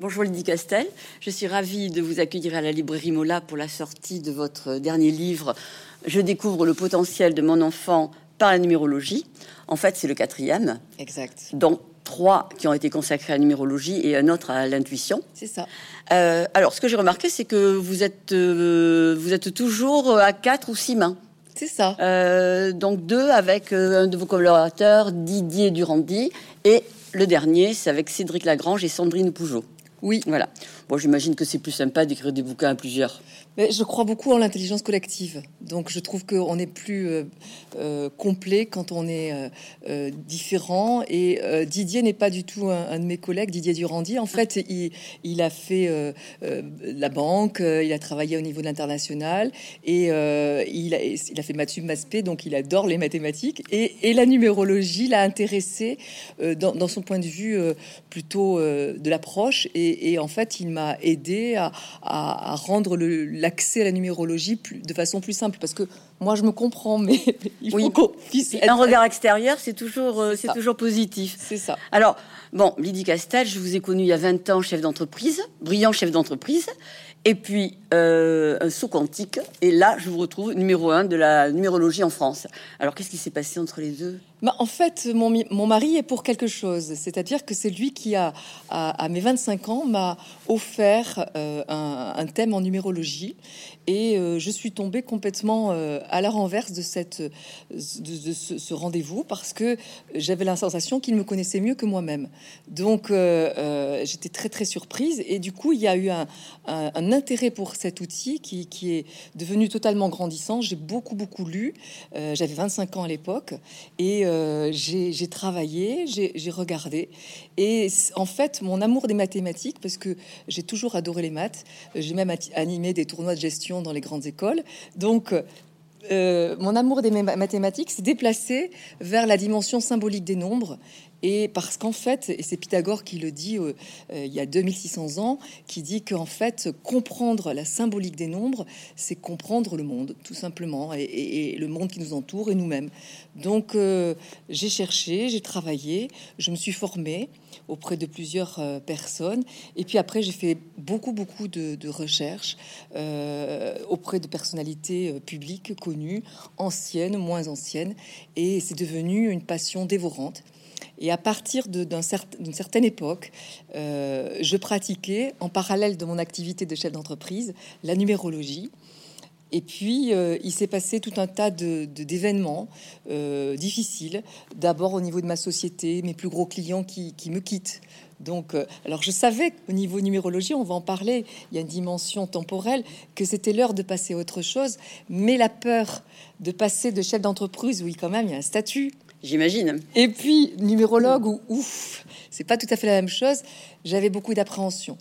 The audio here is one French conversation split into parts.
Bonjour Lydie Castel, je suis ravie de vous accueillir à la librairie Mola pour la sortie de votre dernier livre. Je découvre le potentiel de mon enfant par la numérologie. En fait, c'est le quatrième. Exact. dont trois qui ont été consacrés à la numérologie et un autre à l'intuition. C'est ça. Euh, alors, ce que j'ai remarqué, c'est que vous êtes, euh, vous êtes toujours à quatre ou six mains. C'est ça. Euh, donc deux avec euh, un de vos collaborateurs, Didier Durandi, et le dernier, c'est avec Cédric Lagrange et Sandrine Pougeot. Oui. Voilà. Bon, j'imagine que c'est plus sympa d'écrire des bouquins à plusieurs. Mais je crois beaucoup en l'intelligence collective. Donc je trouve qu'on est plus euh, euh, complet quand on est euh, différent. Et Didier n'est pas du tout un, de mes collègues, Didier Durandi. En fait, il, a fait la banque, il a travaillé au niveau de l'international et il, a, il a fait maths sup, maths spé, donc il adore les mathématiques. Et, la numérologie l'a intéressé dans, son point de vue plutôt de l'approche. Et en fait, il m'a aidé à, à- à rendre l'accès à la numérologie plus, de façon plus simple. Parce que moi, je me comprends, mais il faut Oui. qu'on puisse Un regard extérieur, c'est toujours, euh, C'est toujours positif. C'est ça. Alors, bon, Lydie Castel, je vous ai connu il y a 20 ans chef d'entreprise, brillant chef d'entreprise, et puis euh, un saut quantique. Et là, je vous retrouve numéro un de la numérologie en France. Alors, qu'est-ce qui s'est passé entre les deux? Bah, en fait, mon, mon mari est pour quelque chose. C'est-à-dire que c'est lui qui, a, à, mes 25 ans, m'a offert euh, un, thème en numérologie. Et euh, je suis tombée complètement euh, à la renverse de, cette, de, ce, rendez-vous parce que j'avais la sensation qu'il me connaissait mieux que moi-même. Donc, j'étais très, très surprise. Et du coup, il y a eu un, un- intérêt pour cet outil qui, qui est devenu totalement grandissant. J'ai beaucoup, beaucoup lu. J'avais 25 ans à l'époque. Et euh, j'ai travaillé, j'ai regardé. Et en fait, mon amour des mathématiques, parce que j'ai toujours adoré les maths, euh, j'ai même animé des tournois de gestion dans les grandes écoles. Donc, euh, mon amour des ma- mathématiques s'est déplacé vers la dimension symbolique des nombres. Et parce qu'en fait, et c'est Pythagore qui le dit euh, euh, il y a 2600 ans, qui dit qu'en fait, comprendre la symbolique des nombres, c'est comprendre le monde, tout simplement, et, le monde qui nous entoure et nous-mêmes. Donc, euh, j'ai cherché, j'ai travaillé, je me suis formée auprès de plusieurs personnes, et puis après, j'ai fait beaucoup, beaucoup de, de recherches auprès de personnalités publiques connues, anciennes, moins anciennes, et c'est devenu une passion dévorante. Et à partir d'une certaine époque, euh, je pratiquais, en parallèle de mon activité de chef d'entreprise, la numérologie. Et puis, euh, il s'est passé tout un tas d'événements euh, difficiles. D'abord au niveau de ma société, mes plus gros clients qui, me quittent. Donc, alors je savais qu'au niveau numérologie, on va en parler, il y a une dimension temporelle, que c'était l'heure de passer à autre chose. Mais la peur de passer de chef d'entreprise, oui, quand même, il y a un statut, J'imagine. et puis, numérologue, ou ouf, c'est pas tout à fait la même chose. J'avais beaucoup d'appréhension.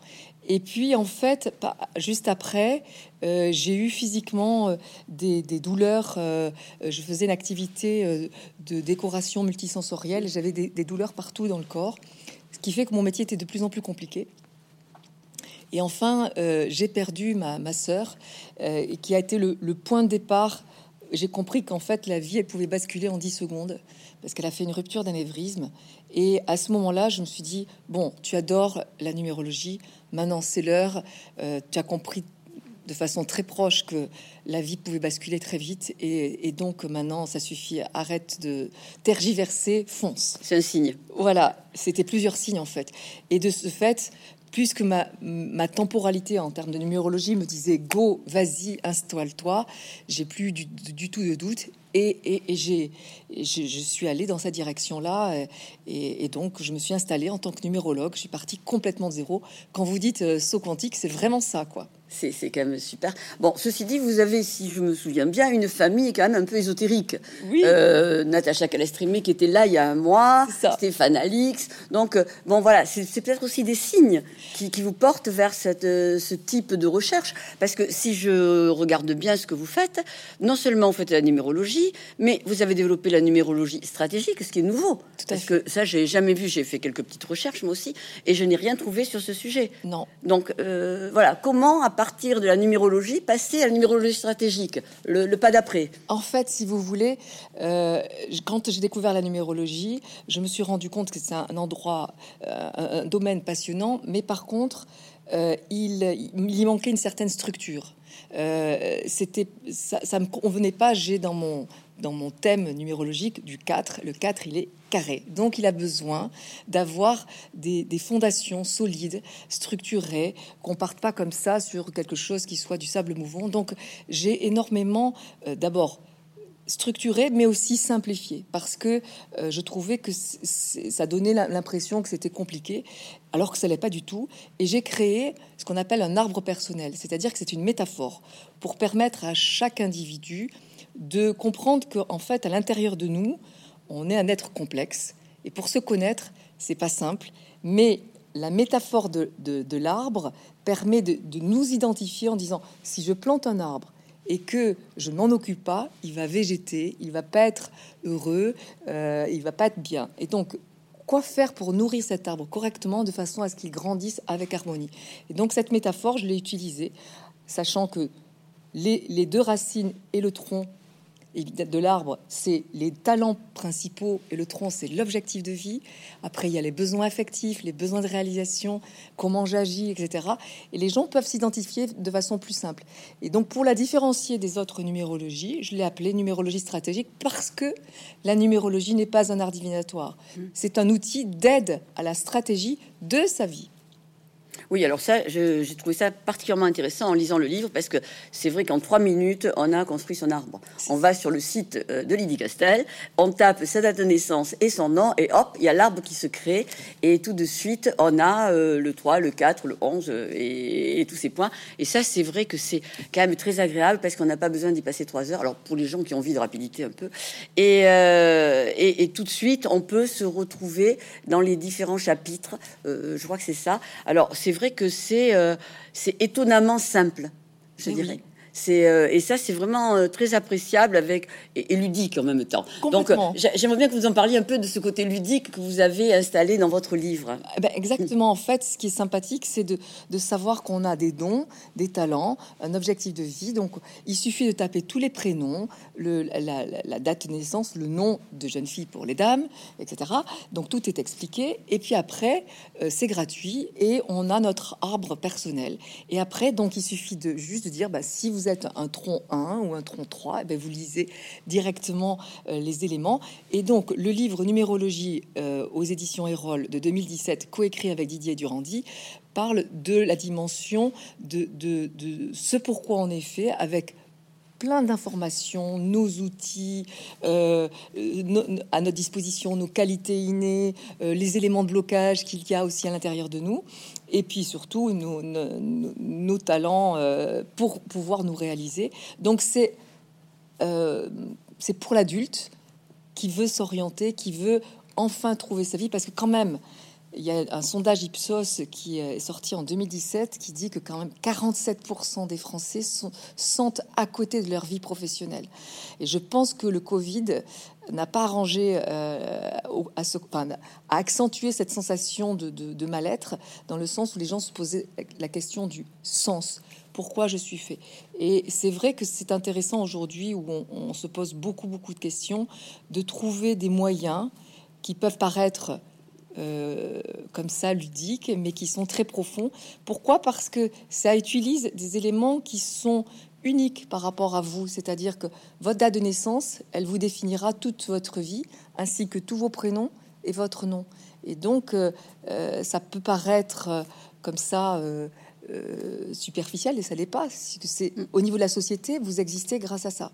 Et puis, en fait, juste après, euh, j'ai eu physiquement euh, des, des douleurs. euh, je faisais une activité de décoration multisensorielle. J'avais des, douleurs partout dans le corps, ce qui fait que mon métier était de plus en plus compliqué. Et enfin, j'ai perdu ma, ma sœur, qui a été le, le point de départ. J'ai compris qu'en fait, la vie, elle pouvait basculer en 10 secondes, parce qu'elle a fait une rupture d'anévrisme. Et à ce moment-là, je me suis dit, bon, tu adores la numérologie, maintenant c'est l'heure, Euh, tu as compris de façon très proche que la vie pouvait basculer très vite, et, et donc maintenant, ça suffit, arrête de tergiverser, fonce. C'est un signe. Voilà, c'était plusieurs signes en fait. Et de ce fait, puisque ma, ma temporalité en termes de numérologie me disait go, vas-y, installe-toi, j'ai plus du, du tout de doute. Et, j'ai, je, suis allée dans cette direction-là. euh, Et, et donc, je me suis installée en tant que numérologue. Je suis partie complètement de zéro. Quand vous dites euh, saut quantique, c'est vraiment ça, quoi. C'est quand même super. Bon, ceci dit, vous avez, si je me souviens bien, une famille quand même un peu ésotérique. Oui. Euh, Natacha Calestrimé qui était là il y a un mois. Stéphane Alix. Donc, euh, bon, voilà, c'est peut-être aussi des signes qui, qui vous portent vers cette, euh, ce type de recherche. Parce que si je regarde bien ce que vous faites, non seulement vous faites la numérologie, mais vous avez développé la numérologie stratégique, ce qui est nouveau. Tout à Parce fait. que ça, j'ai jamais vu. J'ai fait quelques petites recherches, moi aussi, et je n'ai rien trouvé sur ce sujet. Non. Donc, euh, voilà, comment, partir de la numérologie, passer à la numérologie stratégique, le, pas d'après En fait, si vous voulez, euh, quand j'ai découvert la numérologie, je me suis rendu compte que c'est un endroit, euh, un domaine passionnant, mais par contre, euh, il, y manquait une certaine structure. c'était ça, ça me convenait pas. J'ai dans mon dans mon thème numérologique du 4, le 4 il est carré. Donc il a besoin d'avoir des, fondations solides, structurées, qu'on parte pas comme ça sur quelque chose qui soit du sable mouvant. Donc j'ai énormément euh, d'abord structuré, mais aussi simplifié, parce que euh, je trouvais que ça donnait l'impression que c'était compliqué, alors que ça l'est pas du tout. Et j'ai créé ce qu'on appelle un arbre personnel, c'est-à-dire que c'est une métaphore pour permettre à chaque individu de comprendre qu'en fait, à l'intérieur de nous, on est un être complexe. Et pour se connaître, c'est pas simple. Mais la métaphore de, l'arbre permet de, nous identifier en disant si je plante un arbre et que je m'en occupe pas, il va végéter, il va pas être heureux, euh, il va pas être bien. Et donc, quoi faire pour nourrir cet arbre correctement de façon à ce qu'il grandisse avec harmonie? Et donc, cette métaphore, je l'ai utilisée, sachant que les deux racines et le tronc de l'arbre, c'est les talents principaux et le tronc, c'est l'objectif de vie. Après, il y a les besoins affectifs, les besoins de réalisation, comment j'agis, etc. Et les gens peuvent s'identifier de façon plus simple. Et donc, pour la différencier des autres numérologies, je l'ai appelée numérologie stratégique parce que la numérologie n'est pas un art divinatoire. Mmh. C'est un outil d'aide à la stratégie de sa vie. Oui, alors ça, j'ai trouvé ça particulièrement intéressant en lisant le livre parce que c'est vrai qu'en trois minutes, on a construit son arbre. On va sur le site euh, de Lydie Castel, on tape sa date de naissance et son nom, et hop, il y a l'arbre qui se crée. Et tout de suite, on a euh, le 3, le 4, le 11 euh, et, tous ces points. Et ça, c'est vrai que c'est quand même très agréable parce qu'on n'a pas besoin d'y passer trois heures. Alors, pour les gens qui ont envie de rapidité un peu. Et, tout de suite, on peut se retrouver dans les différents chapitres. je crois que c'est ça. Alors, c'est vrai que c'est euh, c'est étonnamment simple, je dirais. C'est euh, et ça c'est vraiment euh, très appréciable avec et, ludique en même temps. Donc j'aimerais bien que vous en parliez un peu de ce côté ludique que vous avez installé dans votre livre. Eh ben, exactement. En fait, ce qui est sympathique, c'est de, de, savoir qu'on a des dons, des talents, un objectif de vie. Donc il suffit de taper tous les prénoms, le, la, la, date de naissance, le nom de jeune fille pour les dames, etc. Donc tout est expliqué. Et puis après, c'est gratuit et on a notre arbre personnel. Et après, donc il suffit de juste de dire bah, si vous un tronc 1 ou un tronc 3, et eh bien vous lisez directement euh, les éléments. Et donc, le livre Numérologie euh, aux éditions Erol de 2017, coécrit avec Didier Durandi, parle de la dimension de, de, ce pourquoi on est fait avec plein d'informations, nos outils euh, à notre disposition, nos qualités innées, les éléments de blocage qu'il y a aussi à l'intérieur de nous et puis surtout nos, nos, talents euh, pour pouvoir nous réaliser. Donc c'est euh, c'est pour l'adulte qui veut s'orienter, qui veut enfin trouver sa vie, parce que quand même, il y a un sondage Ipsos qui est sorti en 2017 qui dit que quand même 47% des Français sont, sont à côté de leur vie professionnelle. Et je pense que le Covid n'a pas arrangé euh, à, ce, enfin, accentuer cette sensation de, mal-être dans le sens où les gens se posaient la question du sens. Pourquoi je suis fait? Et c'est vrai que c'est intéressant aujourd'hui où on, on se pose beaucoup, beaucoup de questions, de trouver des moyens qui peuvent paraître euh, comme ça ludiques, mais qui sont très profonds. Pourquoi? Parce que ça utilise des éléments qui sont uniques par rapport à vous, c'est-à-dire que votre date de naissance, elle vous définira toute votre vie, ainsi que tous vos prénoms et votre nom. Et donc, euh, euh, ça peut paraître comme ça superficiel, et ça n'est pas. C'est au niveau de la société, vous existez grâce à ça.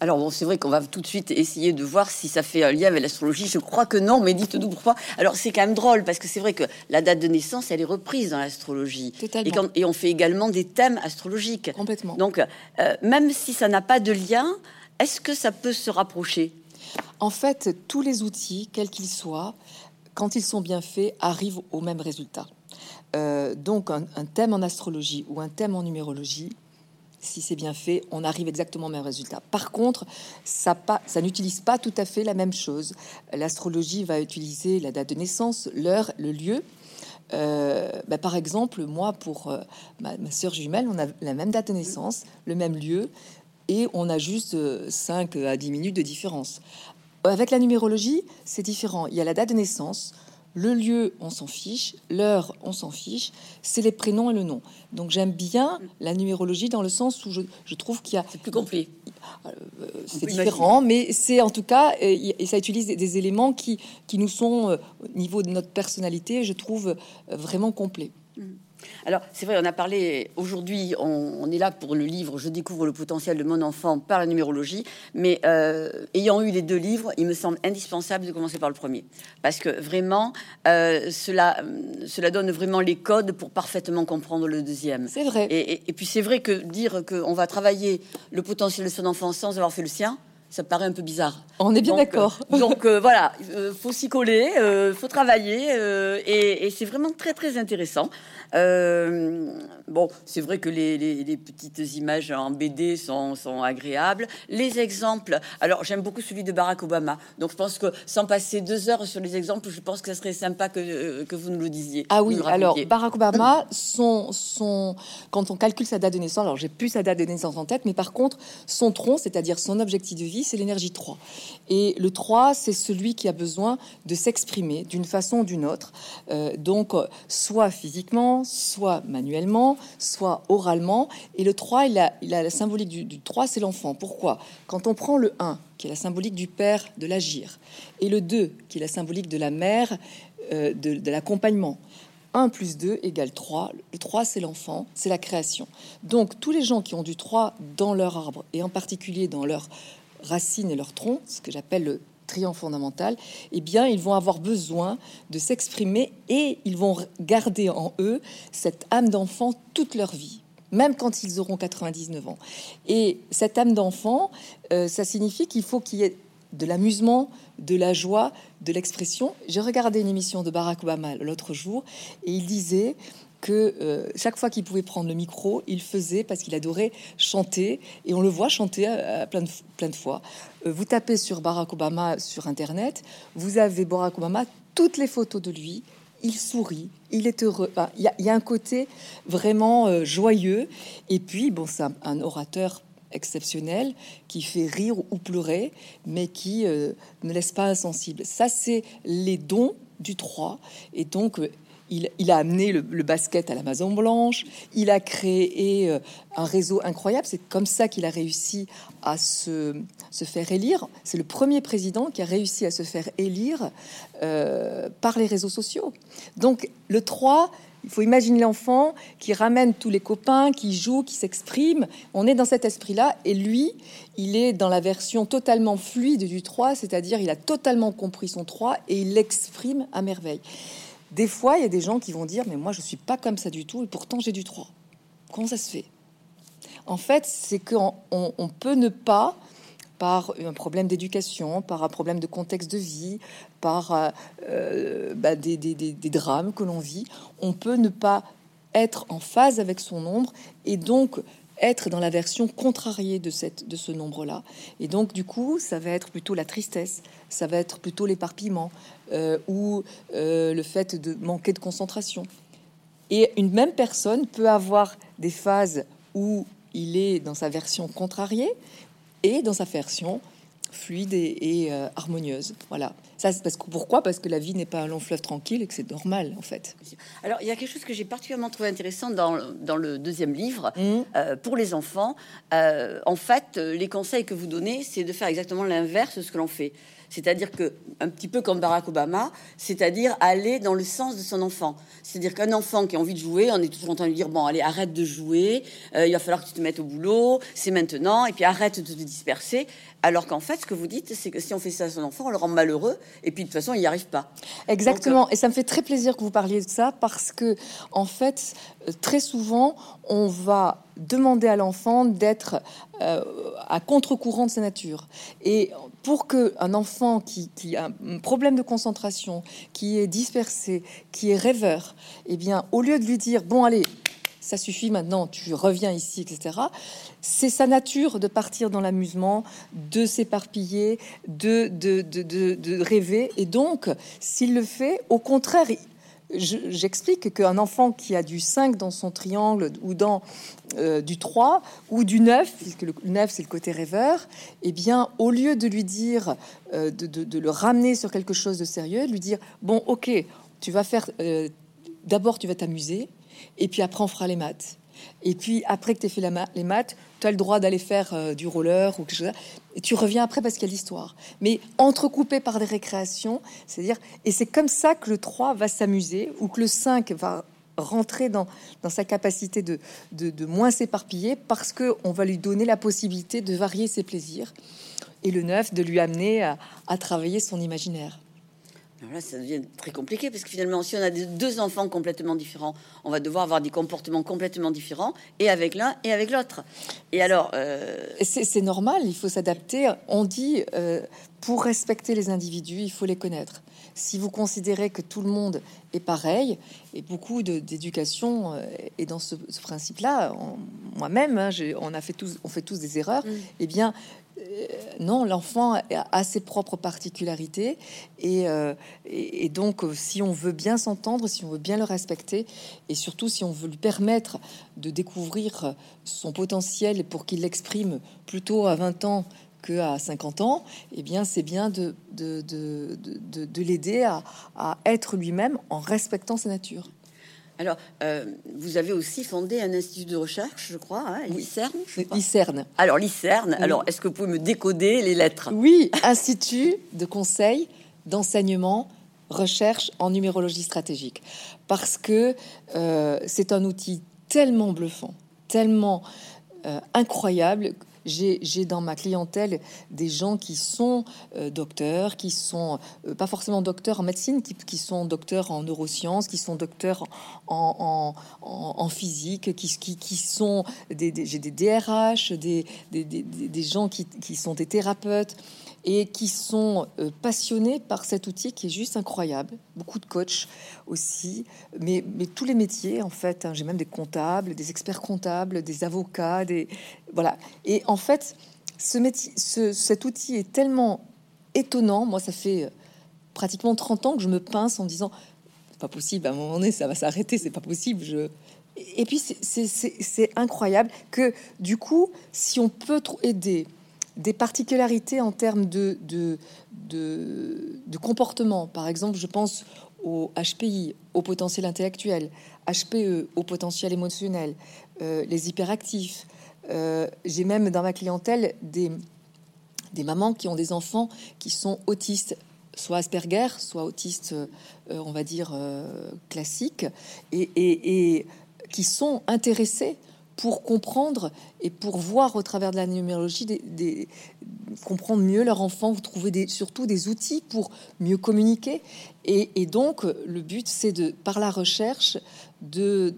Alors bon, c'est vrai qu'on va tout de suite essayer de voir si ça fait un lien avec l'astrologie. Je crois que non, mais dites-nous pourquoi. Alors c'est quand même drôle parce que c'est vrai que la date de naissance, elle est reprise dans l'astrologie. Et, et, on fait également des thèmes astrologiques. Complètement. Donc euh, même si ça n'a pas de lien, est-ce que ça peut se rapprocher? En fait, tous les outils, quels qu'ils soient, quand ils sont bien faits, arrivent au même résultat. Euh, donc un thème en astrologie ou un thème en numérologie, si c'est bien fait, on arrive exactement au même résultat. Par contre, ça, n'utilise pas tout à fait la même chose. L'astrologie va utiliser la date de naissance, l'heure, le lieu. bah, par exemple, moi, pour ma, ma soeur jumelle, on a la même date de naissance, le même lieu, et on a juste 5 à 10 minutes de différence. Avec la numérologie, c'est différent. Il y a la date de naissance, le lieu, on s'en fiche. L'heure, on s'en fiche. C'est les prénoms et le nom. Donc j'aime bien la numérologie dans le sens où je, trouve qu'il y a... C'est plus complet. Euh, c'est différent, mais c'est en tout cas, et, ça utilise des, éléments qui, qui nous sont, euh, au niveau de notre personnalité, je trouve euh, vraiment complets. Mm. Alors, c'est vrai, on a parlé aujourd'hui, on, est là pour le livre Je découvre le potentiel de mon enfant par la numérologie, mais euh, ayant eu les deux livres, il me semble indispensable de commencer par le premier. Parce que vraiment, euh, cela, cela donne vraiment les codes pour parfaitement comprendre le deuxième. C'est vrai. Et, puis, c'est vrai que dire qu'on va travailler le potentiel de son enfant sans avoir fait le sien, ça paraît un peu bizarre. On est bien d'accord. donc euh, voilà, il faut s'y coller, il faut travailler, et, et c'est vraiment très très intéressant. Euh, bon, c'est vrai que les, petites images en BD sont, agréables. Les exemples, alors j'aime beaucoup celui de Barack Obama. Donc je pense que sans passer deux heures sur les exemples, je pense que ce serait sympa que, que vous nous le disiez. Ah oui, alors Barack Obama, son, son, quand on calcule sa date de naissance, alors j'ai plus sa date de naissance en tête, mais par contre, son tronc, c'est-à-dire son objectif de vie, c'est l'énergie 3. Et le 3, c'est celui qui a besoin de s'exprimer d'une façon ou d'une autre. Euh, donc, soit physiquement, soit manuellement, soit oralement. Et le 3, il a, a la symbolique du, 3, c'est l'enfant. Pourquoi? Quand on prend le 1, qui est la symbolique du père, de l'agir, et le 2, qui est la symbolique de la mère, euh, de, de l'accompagnement, 1 plus 2 égale 3. Le 3, c'est l'enfant, c'est la création. Donc, tous les gens qui ont du 3 dans leur arbre, et en particulier dans leur racine et leur tronc, ce que j'appelle le triangle fondamental, eh bien, ils vont avoir besoin de s'exprimer et ils vont garder en eux cette âme d'enfant toute leur vie même quand ils auront 99 ans. Et cette âme d'enfant, euh, ça signifie qu'il faut qu'il y ait de l'amusement, de la joie, de l'expression. J'ai regardé une émission de Barack Obama l'autre jour et il disait que euh, chaque fois qu'il pouvait prendre le micro, il faisait parce qu'il adorait chanter et on le voit chanter à, plein, de, plein de fois. Euh, vous tapez sur Barack Obama sur internet, vous avez Barack Obama, toutes les photos de lui, il sourit, il est heureux. Il y, a un côté vraiment euh, joyeux. Et puis, bon, c'est un, orateur exceptionnel qui fait rire ou pleurer, mais qui ne laisse pas insensible. Ça, c'est les dons du 3. Et donc, il, a amené le, basket à la Maison Blanche. Il a créé euh, un réseau incroyable. C'est comme ça qu'il a réussi à se, faire élire. C'est le premier président qui a réussi à se faire élire euh, par les réseaux sociaux. Donc le 3, il faut imaginer l'enfant qui ramène tous les copains, qui joue, qui s'exprime. On est dans cet esprit-là. Et lui, il est dans la version totalement fluide du 3, c'est-à-dire il a totalement compris son 3 et il l'exprime à merveille. Des fois, il y a des gens qui vont dire Mais moi, je suis pas comme ça du tout, et pourtant j'ai du 3. Comment ça se fait? En fait, c'est qu'on on, peut ne pas, par un problème d'éducation, par un problème de contexte de vie, par euh, euh, bah, des, des, drames que l'on vit, on peut ne pas être en phase avec son ombre et donc être dans la version contrariée de, cette, de ce nombre-là. Et donc, du coup, ça va être plutôt la tristesse, ça va être plutôt l'éparpillement euh, ou euh, le fait de manquer de concentration. Et une même personne peut avoir des phases où il est dans sa version contrariée et dans sa version fluide et, euh, harmonieuse. Voilà. Ça, parce que, pourquoi? Parce que la vie n'est pas un long fleuve tranquille et que c'est normal, en fait. Alors, il y a quelque chose que j'ai particulièrement trouvé intéressant dans, dans le deuxième livre. Mmh. Euh, pour les enfants, euh, en fait, les conseils que vous donnez, c'est de faire exactement l'inverse de ce que l'on fait. C'est-à-dire que, un petit peu comme Barack Obama, c'est-à-dire aller dans le sens de son enfant. C'est-à-dire qu'un enfant qui a envie de jouer, on est toujours en train de lui dire bon, allez, arrête de jouer, euh, il va falloir que tu te mettes au boulot, c'est maintenant, et puis arrête de te disperser. Alors qu'en fait, ce que vous dites, c'est que si on fait ça à son enfant, on le rend malheureux, et puis de toute façon, il n'y arrive pas. Exactement. Euh, et ça me fait très plaisir que vous parliez de ça, parce que, en fait, euh, très souvent, on va demander à l'enfant d'être à contre-courant de sa nature. Et pour qu'un enfant qui, a un problème de concentration, qui est dispersé, qui est rêveur, eh bien, au lieu de lui dire bon allez, ça suffit maintenant, tu reviens ici, etc. C'est sa nature de partir dans l'amusement, de s'éparpiller, de de, de, de, rêver. Et donc, s'il le fait, au contraire, j'explique qu'un enfant qui a du 5 dans son triangle ou dans euh, du 3 ou du 9, puisque le 9 c'est le côté rêveur, eh bien au lieu de lui dire, euh, de, le ramener sur quelque chose de sérieux, lui dire, bon ok, tu vas faire, euh, d'abord tu vas t'amuser, et puis après on fera les maths. Et puis après que tu aies fait les maths, tu as le droit d'aller faire euh, du roller ou quelque chose. Et tu reviens après parce qu'il y a l'histoire. Mais entrecoupé par des récréations, c'est-à-dire, et c'est comme ça que le 3 va s'amuser ou que le 5 va rentrer dans, dans sa capacité de, de, moins s'éparpiller parce qu'on va lui donner la possibilité de varier ses plaisirs. Et le 9, de lui amener à travailler son imaginaire. Alors là, ça devient très compliqué parce que finalement, si on a deux enfants complètement différents, on va devoir avoir des comportements complètement différents et avec l'un et avec l'autre. Et alors, euh... c'est normal, il faut s'adapter. On dit euh, pour respecter les individus, il faut les connaître. Si vous considérez que tout le monde est pareil, et beaucoup d'éducation euh, est dans ce, principe-là, moi-même, hein, on a fait tous, on fait tous des erreurs. Mm. Eh bien, non, l'enfant a ses propres particularités et, euh, donc euh, si on veut bien s'entendre, si on veut bien le respecter et surtout si on veut lui permettre de découvrir son potentiel pour qu'il l'exprime plutôt à 20 ans que à 50 ans, eh bien c'est bien de, de, l'aider à être lui-même en respectant sa nature. Alors, euh, vous avez aussi fondé un institut de recherche, je crois, hein, l'ICERN. Alors, l'ICERN, alors, est-ce que vous pouvez me décoder les lettres? Oui, Institut de conseil, d'enseignement, recherche en numérologie stratégique. Parce que euh, c'est un outil tellement bluffant, tellement euh, incroyable j'ai dans ma clientèle des gens qui sont euh, docteurs, qui sont euh, pas forcément docteurs en médecine, qui, sont docteurs en neurosciences, qui sont docteurs en, physique, qui, sont des, j'ai des DRH, des, gens qui sont des thérapeutes et qui sont euh, passionnés par cet outil qui est juste incroyable. Beaucoup de coachs aussi, mais, tous les métiers en fait. Hein. J'ai même des comptables, des experts comptables, des avocats, des voilà. Et en fait, cet outil est tellement étonnant. Moi, ça fait euh, pratiquement 30 ans que je me pince en disant c'est pas possible. À un moment donné, ça va s'arrêter. C'est pas possible. Et puis c'est incroyable que du coup, si on peut aider des particularités en termes de, de, de, comportement. Par exemple, je pense au HPI, au potentiel intellectuel, HPE, au potentiel émotionnel, euh, les hyperactifs. Euh, j'ai même dans ma clientèle des, des mamans qui ont des enfants qui sont autistes, soit Asperger, soit autistes, euh, on va dire, classiques, et, et, qui sont intéressés pour comprendre et pour voir au travers de la numérologie, des, comprendre mieux leur enfant, vous trouvez des, surtout des outils pour mieux communiquer. Et, donc, le but, c'est de, par la recherche, de,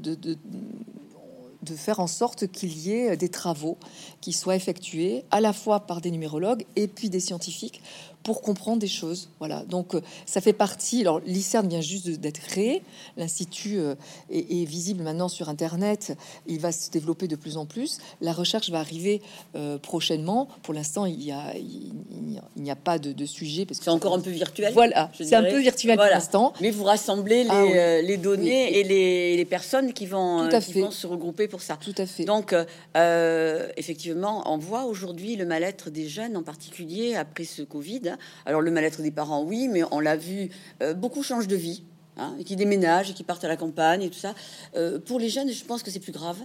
faire en sorte qu'il y ait des travaux qui soient effectués à la fois par des numérologues et puis des scientifiques pour comprendre des choses. Voilà, donc euh, ça fait partie. Alors, l'ICERN vient juste d'être créé. L'Institut euh, est, visible maintenant sur Internet. Il va se développer de plus en plus. La recherche va arriver euh, prochainement. Pour l'instant, il n'y a, il, n'y a pas de, sujet. parce que C'est encore un peu virtuel. Voilà, c'est un peu virtuel pour l'instant. Mais vous rassemblez les, ah les données et les, les, personnes qui vont, qui vont se regrouper pour ça. Tout à fait. Donc, effectivement, on voit aujourd'hui le mal-être des jeunes, en particulier après ce Covid alors le mal-être des parents, oui, mais on l'a vu, euh, beaucoup changent de vie, hein, qui déménagent, et qui partent à la campagne, et tout ça. Euh, pour les jeunes, je pense que c'est plus grave.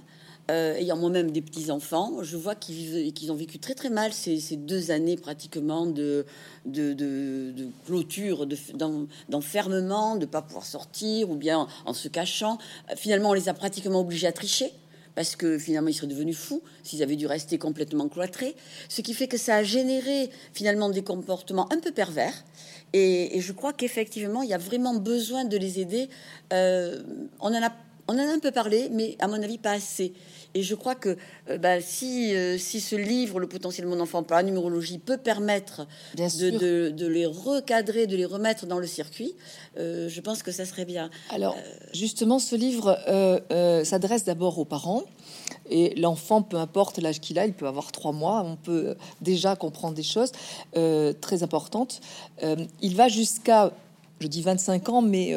Euh, ayant moi-même des petits enfants, je vois qu'ils qu'ils ont vécu très très mal ces, deux années pratiquement de, clôture, d'enfermement, de ne pas pouvoir sortir ou bien en se cachant. Finalement, on les a pratiquement obligés à tricher parce que finalement ils seraient devenus fous s'ils avaient dû rester complètement cloîtrés, ce qui fait que ça a généré finalement des comportements un peu pervers. Et, je crois qu'effectivement il y a vraiment besoin de les aider. Euh, on en a on en a un peu parlé, mais à mon avis pas assez. Et je crois que euh, bah, si, euh, si ce livre, Le potentiel de mon enfant par la numérologie, peut permettre de, de, les recadrer, de les remettre dans le circuit, euh, je pense que ça serait bien. Alors, justement, ce livre s'adresse d'abord aux parents. Et l'enfant, peu importe l'âge qu'il a, il peut avoir trois mois, on peut déjà comprendre des choses très importantes. il va jusqu'à, je dis 25 ans, mais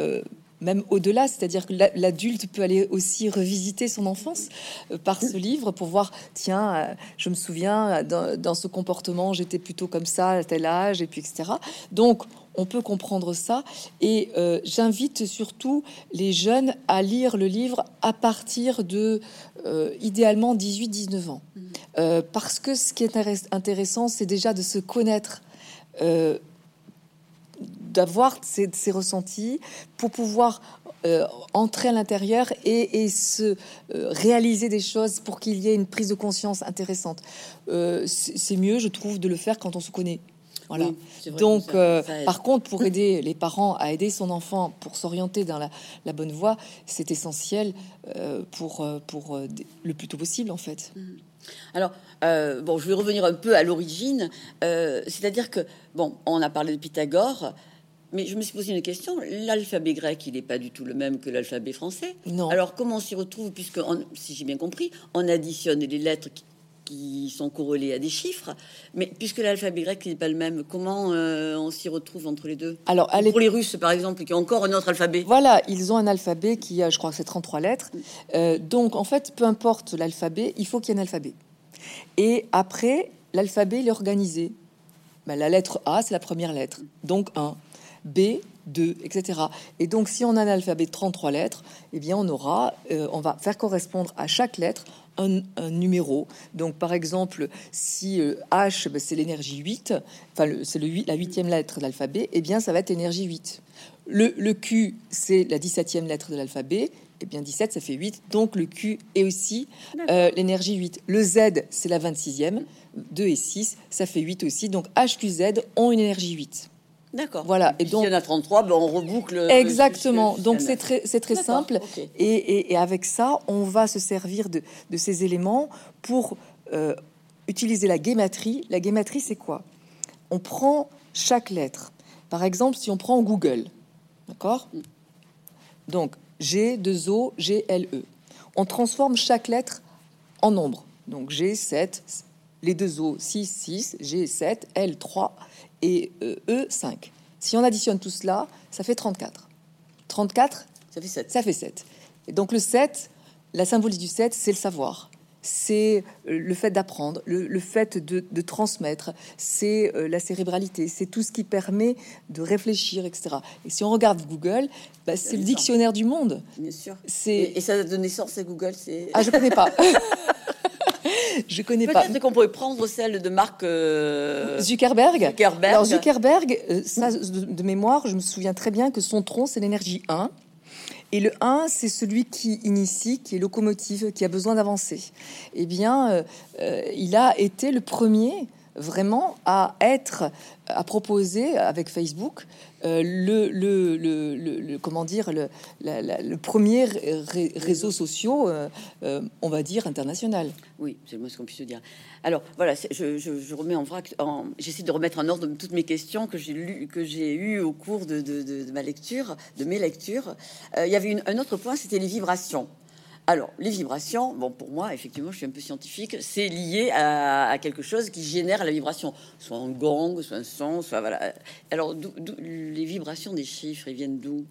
même au-delà, c'est-à-dire que l'adulte peut aller aussi revisiter son enfance euh, par ce livre pour voir, tiens, euh, je me souviens, dans, ce comportement, j'étais plutôt comme ça à tel âge, et puis etc. Donc, on peut comprendre ça. Et euh, j'invite surtout les jeunes à lire le livre à partir de, idéalement, 18-19 ans. Mmh. parce que ce qui est intéressant, c'est déjà de se connaître d'avoir ces, ressentis pour pouvoir euh, entrer à l'intérieur et, se euh, réaliser des choses pour qu'il y ait une prise de conscience intéressante. Euh, c'est mieux, je trouve, de le faire quand on se connaît. Voilà. Donc, par contre, pour aider les parents à aider son enfant pour s'orienter dans la, bonne voie, c'est essentiel pour, pour le plus tôt possible, en fait. Mmh. Alors, bon, je vais revenir un peu à l'origine. C'est-à-dire que, bon, on a parlé de Pythagore. Mais je me suis posé une question. L'alphabet grec, il n'est pas du tout le même que l'alphabet français. Non. Alors comment on s'y retrouve Puisque, si j'ai bien compris, on additionne les lettres qui, sont corrélées à des chiffres. Mais puisque l'alphabet grec n'est pas le même, comment euh, on s'y retrouve entre les deux? Alors, pour les Russes, par exemple, qui ont encore un autre alphabet. Voilà, ils ont un alphabet qui a, je crois que c'est 33 lettres. Euh, donc, en fait, peu importe l'alphabet, il faut qu'il y ait un alphabet. Et après, l'alphabet, il est organisé. Ben, la lettre A, c'est la première lettre. Donc 1. B, 2, etc. Et donc, si on a un alphabet de 33 lettres, eh bien, on aura, euh, on va faire correspondre à chaque lettre un, numéro. Donc, par exemple, si euh, H, ben, c'est l'énergie 8, enfin, c'est le la huitième lettre de l'alphabet, eh bien, ça va être énergie 8. Le, le Q, c'est la 17e lettre de l'alphabet, eh bien 17, ça fait 8. Donc le Q est aussi euh, l'énergie 8. Le Z, c'est la 26e. 2 et 6, ça fait 8 aussi. Donc HQZ ont une énergie 8. D'accord. Voilà. Et, donc, il y en a 33, ben on reboucle. Exactement. Donc c'est très, c'est très simple. Et, avec ça, on va se servir de, ces éléments pour euh, utiliser la guématrie. La guématrie, c'est quoi? On prend chaque lettre. Par exemple, si on prend Google, d'accord? Mm. Donc G, 2 O, G, L, E. On transforme chaque lettre en nombre. Donc G, 7, les deux O, 6, 6, G, 7, L, 3 et E, 5. Si on additionne tout cela, ça fait 34. 34, ça fait 7. Ça fait 7. Et donc le 7, la symbolique du 7, c'est le savoir. C'est euh, le fait d'apprendre, le, fait de, transmettre, c'est euh, la cérébralité, c'est tout ce qui permet de réfléchir, etc. Et si on regarde Google, bah, c'est le dictionnaire du monde. Bien sûr. Et, et ça donne naissance à Google Ah, je connais pas. je connais pas. Peut-être qu'on pourrait prendre celle de Marc euh, Zuckerberg. Zuckerberg. Alors Zuckerberg, euh, ça, de, mémoire, je me souviens très bien que son tronc, c'est l'énergie 1. Et le 1, c'est celui qui initie, qui est locomotive, qui a besoin d'avancer. Eh bien, euh, il a été le premier vraiment à être, à proposer avec Facebook euh, le, le, le, comment dire, le, le premier réseau social, euh, euh, on va dire, international. Oui, c'est le ce qu'on puisse dire. Alors voilà, je, remets en vrac, j'essaie de remettre en ordre toutes mes questions que j'ai lu, que j'ai eues au cours de, de, ma lecture, de mes lectures. il y avait une, un autre point, c'était les vibrations. Alors, les vibrations, bon, pour moi, effectivement, je suis un peu scientifique, c'est lié à, quelque chose qui génère la vibration, soit un gong, soit un son, soit voilà. Alors, les vibrations des chiffres, ils viennent d'où?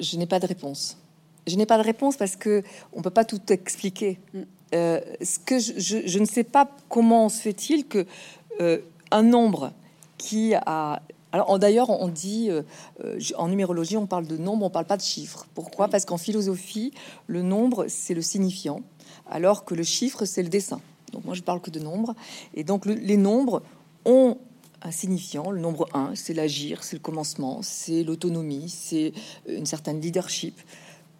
Je n'ai pas de réponse. Je n'ai pas de réponse parce que on peut pas tout expliquer. Mm. Euh, ce que je, ne sais pas comment se fait-il que euh, un nombre qui a alors d'ailleurs, on dit euh, euh, en numérologie, on parle de nombre, on parle pas de chiffres. Pourquoi Parce qu'en philosophie, le nombre c'est le signifiant, alors que le chiffre c'est le dessin. Donc moi je parle que de nombre, et donc les nombres ont un signifiant. Le nombre 1, c'est l'agir, c'est le commencement, c'est l'autonomie, c'est une certaine leadership.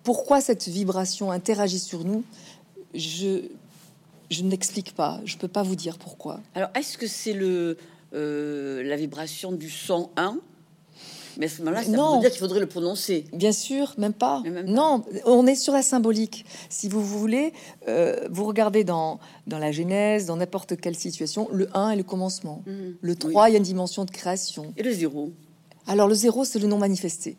Pourquoi cette vibration interagit sur nous? Je je n'explique pas. Je peux pas vous dire pourquoi. Alors est-ce que c'est le euh, la vibration du son 1 mais à ce moment-là, ça veut dire qu'il faudrait le prononcer. Bien sûr, même pas. non, on est sur la symbolique. Si vous voulez, euh, vous regardez dans, dans la Genèse, dans n'importe quelle situation, le 1 est le commencement. Mhm. le 3, il y a une dimension de création. Et le 0 Alors, le 0, c'est le non manifesté.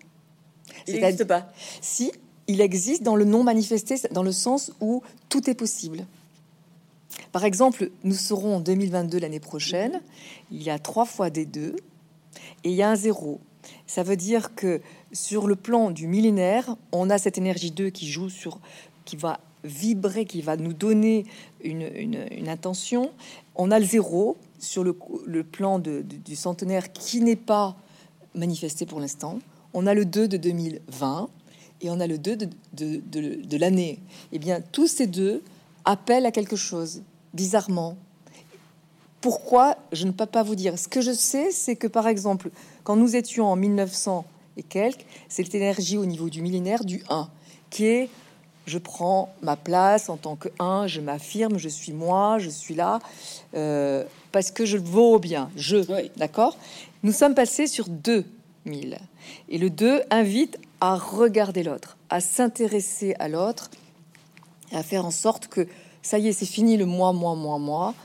Il n'existe pas Si, il existe dans le non manifesté, dans le sens où tout est possible. Par exemple, nous serons en 2022 l'année prochaine. Il y a trois fois des deux et il y a un zéro. Ça veut dire que sur le plan du millénaire, on a cette énergie 2 qui joue sur, qui va vibrer, qui va nous donner une, intention. On a le zéro sur le, plan du centenaire qui n'est pas manifesté pour l'instant. On a le 2 de 2020 et on a le 2 de, de l'année. Eh bien, tous ces deux appellent à quelque chose, bizarrement. Pourquoi Je ne peux pas vous dire. Ce que je sais, c'est que, par exemple, quand nous étions en 1900 et quelques, c'est l'énergie au niveau du millénaire du 1, qui est je prends ma place en tant que 1, je m'affirme, je suis moi, je suis là, euh, parce que je vaux bien, je, d'accord? Nous sommes passés sur 2000. Et le 2 invite à regarder l'autre, à s'intéresser à l'autre, à faire en sorte que, ça y est, c'est fini le moi, moi, moi, moi,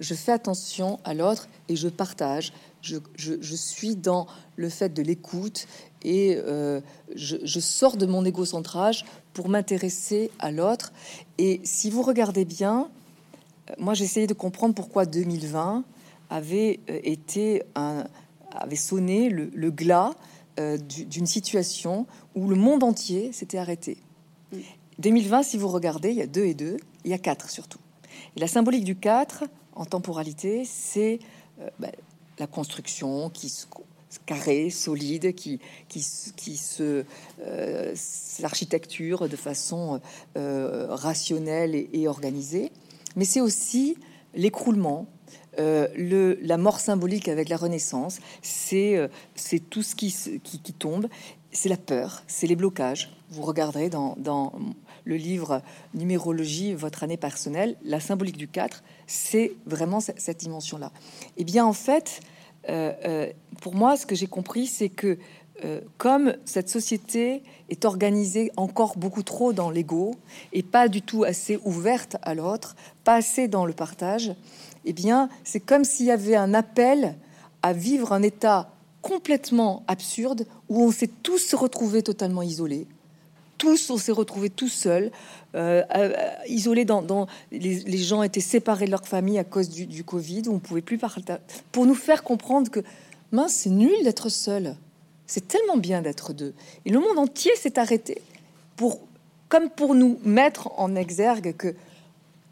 je fais attention à l'autre et je partage, je, je, suis dans le fait de l'écoute et euh, je, sors de mon égocentrage pour m'intéresser à l'autre. Et si vous regardez bien, euh, moi essayé de comprendre pourquoi 2020 avait euh, été un, avait sonné le, glas d'une situation où le monde entier s'était arrêté. 2020, si vous regardez, il y a deux et deux, il y a quatre surtout. Et la symbolique du 4 en temporalité, c'est bah, la construction qui se carré, solide, qui, qui, qui se euh, l'architecture de façon euh, rationnelle et, organisée. Mais c'est aussi l'écroulement, euh, le, la mort symbolique avec la Renaissance. C'est c'est tout ce qui, qui, qui tombe. C'est la peur, c'est les blocages. Vous regarderez dans, dans le livre Numérologie, votre année personnelle, la symbolique du 4, c'est vraiment cette dimension-là. Eh bien, en fait, euh, euh, pour moi, ce que j'ai compris, c'est que euh, comme cette société est organisée encore beaucoup trop dans l'ego et pas du tout assez ouverte à l'autre, pas assez dans le partage, eh bien, c'est comme s'il y avait un appel à vivre un état complètement absurde où on s'est tous retrouvés totalement isolés, tous, on s'est retrouvés tout seuls, euh, euh, isolés dans, les, gens étaient séparés de leur famille à cause du, Covid, on pouvait plus parler, pour nous faire comprendre que mince, c'est nul d'être seul, c'est tellement bien d'être deux. Et le monde entier s'est arrêté pour, comme pour nous mettre en exergue que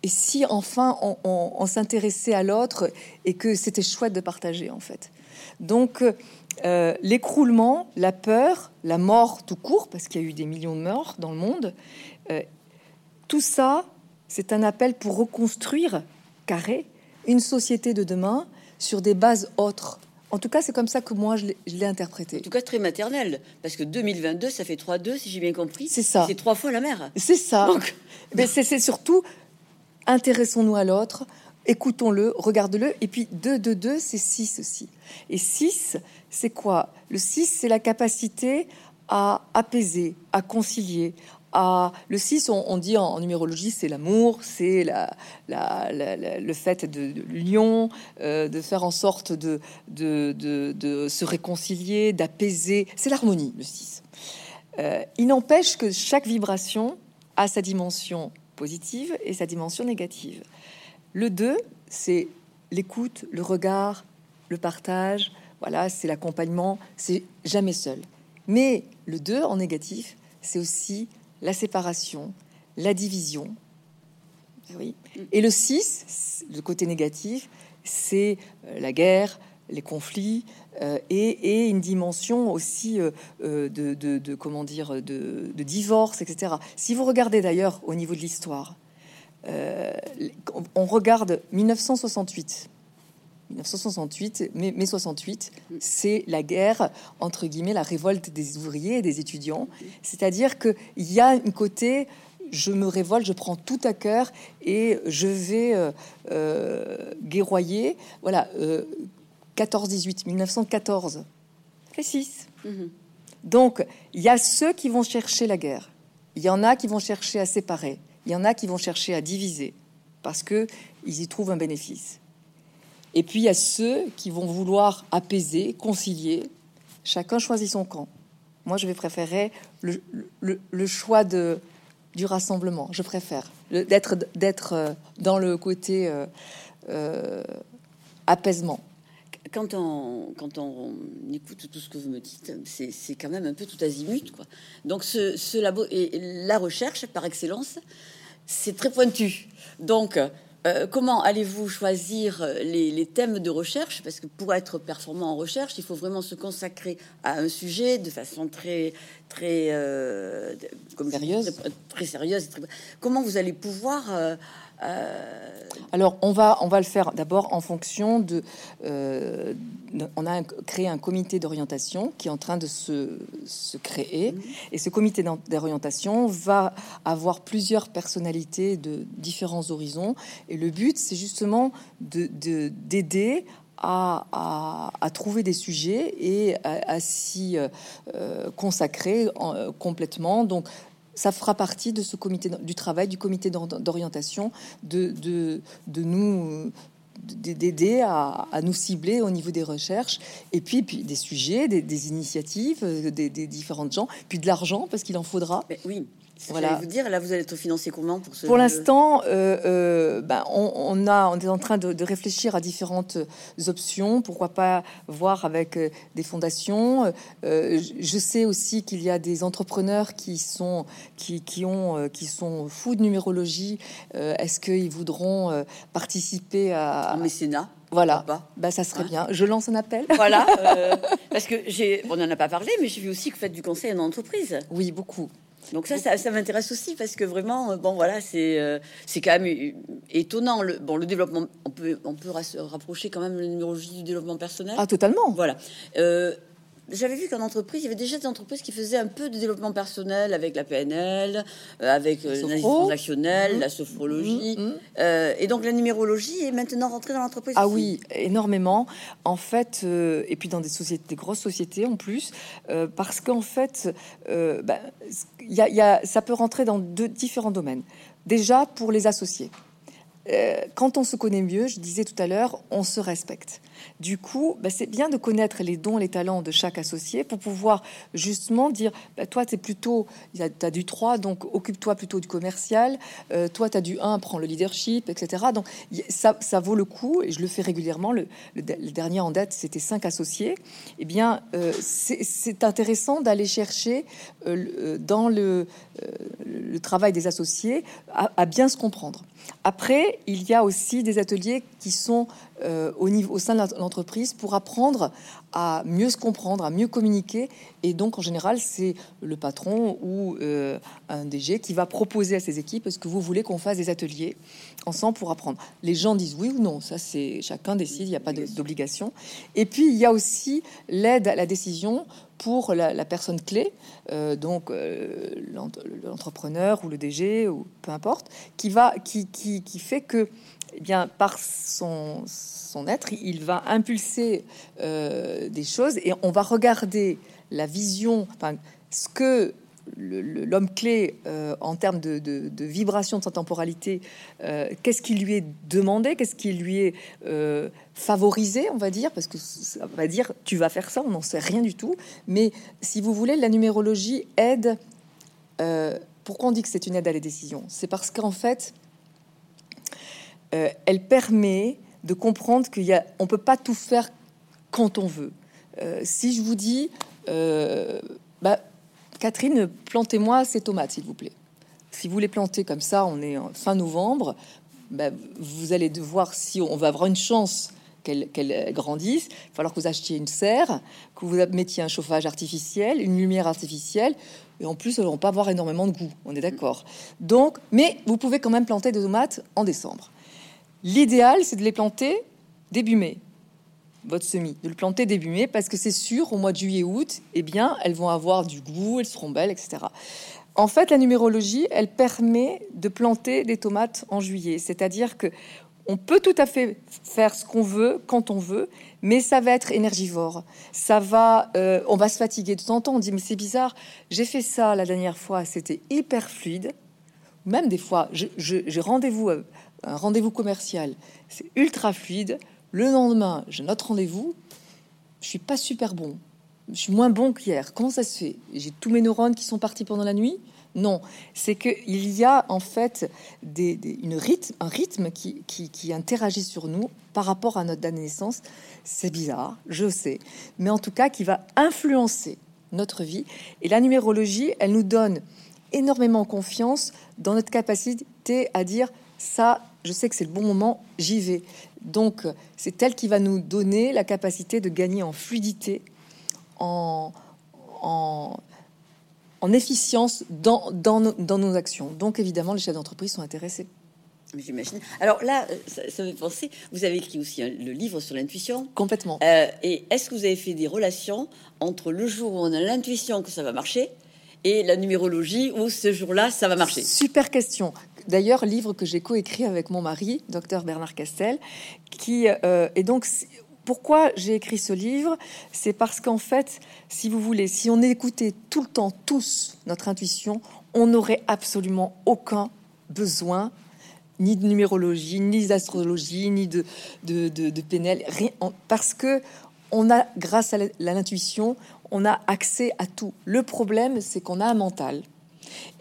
et si enfin on s'intéressait à l'autre et que c'était chouette de partager en fait. Donc euh, l'écroulement, la peur, la mort tout court, parce qu'il y a eu des millions de morts dans le monde, euh, tout ça, c'est un appel pour reconstruire, carré, une société de demain sur des bases autres. En tout cas, c'est comme ça que moi, je l'ai interprété. En tout cas, très maternel, parce que 2022, ça fait 3-2, si j'ai bien compris. C'est ça. C'est trois fois la mère. C'est ça. Mais c'est surtout, intéressons-nous à l'autre, écoutons-le, regarde-le. Et puis 2, 2, 2, c'est 6 aussi. Et 6, c'est quoi? Le 6, c'est la capacité à apaiser, à concilier. À... Le 6, on, dit en, numérologie, c'est l'amour, c'est la, le fait de, l'union, euh, de faire en sorte de, de, se réconcilier, d'apaiser. C'est l'harmonie, le 6. Euh, il n'empêche que chaque vibration a sa dimension positive et sa dimension négative. Le 2, c'est l'écoute, le regard, le partage, voilà, c'est l'accompagnement, c'est jamais seul. Mais le 2 en négatif, c'est aussi la séparation, la division. Eh oui. Et le 6, le côté négatif, c'est euh, la guerre, les conflits euh, et, une dimension aussi euh, de, comment dire de, divorce, etc. Si vous regardez d'ailleurs au niveau de l'histoire, euh, on regarde 1968. 1968, mai, 68, c'est la guerre, entre guillemets, la révolte des ouvriers et des étudiants. C'est-à-dire qu'il y a un côté, je me révolte, je prends tout à cœur et je vais euh, euh, guerroyer. Voilà, 14-18, 1914, précis. Donc, il y a ceux qui vont chercher la guerre. Il y en a qui vont chercher à séparer. Il y en a qui vont chercher à diviser parce que ils y trouvent un bénéfice. Et puis il y a ceux qui vont vouloir apaiser, concilier. Chacun choisit son camp. Moi, je vais préférer le, choix du rassemblement. Je préfère d'être d'être euh, dans le côté euh, euh, apaisement. Quand on, quand on écoute tout ce que vous me dites, c'est quand même un peu tout azimut. Quoi. Donc ce, ce labo et la recherche par excellence, c'est très pointu. Donc euh, comment allez-vous choisir les, les, thèmes de recherche? Parce que pour être performant en recherche, il faut vraiment se consacrer à un sujet de façon très, très, euh, comme sérieuse. Très, très, sérieuse. Très... Comment vous allez pouvoir euh, euh, Alors, on va, on va le faire d'abord en fonction de. Euh, on a créé un comité d'orientation qui est en train de se, se créer. Mhm. Et ce comité d'orientation va avoir plusieurs personnalités de différents horizons. Et le but, c'est justement d'aider de, d'aider à, à, trouver des sujets et à, s'y euh, consacrer complètement. Donc, ça fera partie de ce comité du travail du comité d'orientation de, de, nous d'aider à, à, nous cibler au niveau des recherches et puis, des sujets, des, initiatives, euh, des, différentes gens, puis de l'argent parce qu'il en faudra. Oui. Voilà. Vous dire, là, vous allez être financé comment pour ce Pour l'instant, euh, euh, ben, on, on, a, on est en train de, de, réfléchir à différentes options. Pourquoi pas voir avec euh, des fondations. Euh, je sais aussi qu'il y a des entrepreneurs qui sont qui, qui ont euh, qui sont fous de numérologie. Euh, est-ce qu'ils voudront participer à un mécénat voilà, bah, ça serait hein bien. Je lance un appel. Voilà, parce que j'ai, on n'en a pas parlé, mais j'ai vu aussi que vous faites du conseil en entreprise. Oui, beaucoup. Donc ça, ça, m'intéresse aussi parce que vraiment, euh, bon voilà, c'est euh, c'est quand même étonnant. Le, bon, le développement, on peut on peut rapprocher quand même la numérologie du développement personnel. Ah totalement. Voilà. Euh, j'avais vu qu'en entreprise, il y avait déjà des entreprises qui faisaient un peu de développement personnel avec la PNL, euh, avec euh, l'analyse transactionnelle, mmh. la sophrologie. Mmh. Mmh. Euh, et donc la numérologie est maintenant rentrée dans l'entreprise. Ah oui, énormément. En fait, euh, et puis dans des sociétés, des grosses sociétés en plus, euh, parce qu'en fait, bah, y a, y a, ça peut rentrer dans deux différents domaines. Déjà pour les associés. quand on se connaît mieux, je disais tout à l'heure, on se respecte. Du coup, bah, c'est bien de connaître les dons, les talents de chaque associé pour pouvoir justement dire, bah, toi, tu es plutôt, tu as du 3, donc occupe-toi plutôt du commercial, euh, toi, tu as du 1, prends le leadership, etc. Donc, ça, vaut le coup, et je le fais régulièrement. Le, dernier en date, c'était 5 associés. Eh bien, euh, c'est intéressant d'aller chercher euh, dans le, travail des associés à bien se comprendre. Après, il y a aussi des ateliers qui sont euh, au, niveau, au sein de l'entreprise pour apprendre à mieux se comprendre, à mieux communiquer. Et donc, en général, c'est le patron ou euh, un DG qui va proposer à ses équipes est-ce que vous voulez qu'on fasse des ateliers ensemble pour apprendre Les gens disent oui ou non. Ça, c'est chacun décide, il n'y a pas d'obligation. Et puis, il y a aussi l'aide à la décision pour la, la personne clé, euh, donc euh, l'entrepreneur ou le DG ou peu importe, qui va, qui, qui, qui fait que eh bien, par son, être, il va impulser euh, des choses et on va regarder la vision, enfin, ce que l'homme clé euh, en termes de, de, de, vibration de sa temporalité, euh, qu'est-ce qui lui est demandé, qu'est-ce qui lui est favorisé, on va dire, parce que ça va dire tu vas faire ça, on n'en sait rien du tout. Mais si vous voulez, la numérologie aide. Pourquoi on dit que c'est une aide à la décision? C'est parce qu'en fait, euh, elle permet de comprendre qu'il y a, on peut pas tout faire quand on veut. Euh, si je vous dis, euh, bah, Catherine, plantez-moi ces tomates, s'il vous plaît. Si vous les plantez comme ça, on est en fin novembre, bah, vous allez devoir, si on va avoir une chance qu'elles qu grandissent, il va falloir que vous achetiez une serre, que vous mettiez un chauffage artificiel, une lumière artificielle, et en plus, elles vont pas avoir énormément de goût, on est d'accord. Donc, mais vous pouvez quand même planter des tomates en décembre. L'idéal, c'est de les planter début mai, votre semis, de le planter début mai, parce que c'est sûr, au mois de juillet-août, eh bien, elles vont avoir du goût, elles seront belles, etc. En fait, la numérologie, elle permet de planter des tomates en juillet, c'est-à-dire que on peut tout à fait faire ce qu'on veut quand on veut, mais ça va être énergivore. Ça va, euh, on va se fatiguer de temps en temps. On dit mais c'est bizarre, j'ai fait ça la dernière fois, c'était hyper fluide. Même des fois, j'ai rendez-vous euh, un rendez-vous commercial, c'est ultra fluide. Le lendemain, j'ai notre rendez-vous, je suis pas super bon. Je suis moins bon qu'hier. Comment ça se fait? J'ai tous mes neurones qui sont partis pendant la nuit? Non, c'est qu'il y a en fait des, une rythme, un rythme qui, qui, interagit sur nous par rapport à notre date de naissance. C'est bizarre, je sais, mais en tout cas qui va influencer notre vie. Et la numérologie, elle nous donne énormément confiance dans notre capacité à dire ça, je sais que c'est le bon moment, j'y vais. Donc, c'est elle qui va nous donner la capacité de gagner en fluidité, en, en, efficience dans, dans, nos, actions. Donc, évidemment, les chefs d'entreprise sont intéressés. J'imagine. Alors là, ça, ça, me penser, vous avez écrit aussi le livre sur l'intuition. Complètement. Euh, et est-ce que vous avez fait des relations entre le jour où on a l'intuition que ça va marcher et la numérologie où ce jour-là, ça va marcher? Super question. D'ailleurs, livre que j'ai coécrit avec mon mari, docteur Bernard Castel, qui euh, est donc pourquoi j'ai écrit ce livre? C'est parce qu'en fait, si vous voulez, si on écoutait tout le temps tous notre intuition, on n'aurait absolument aucun besoin ni de numérologie, ni d'astrologie, ni de, de, de, PNL, rien, parce que on a, grâce à l'intuition, on a accès à tout. Le problème, c'est qu'on a un mental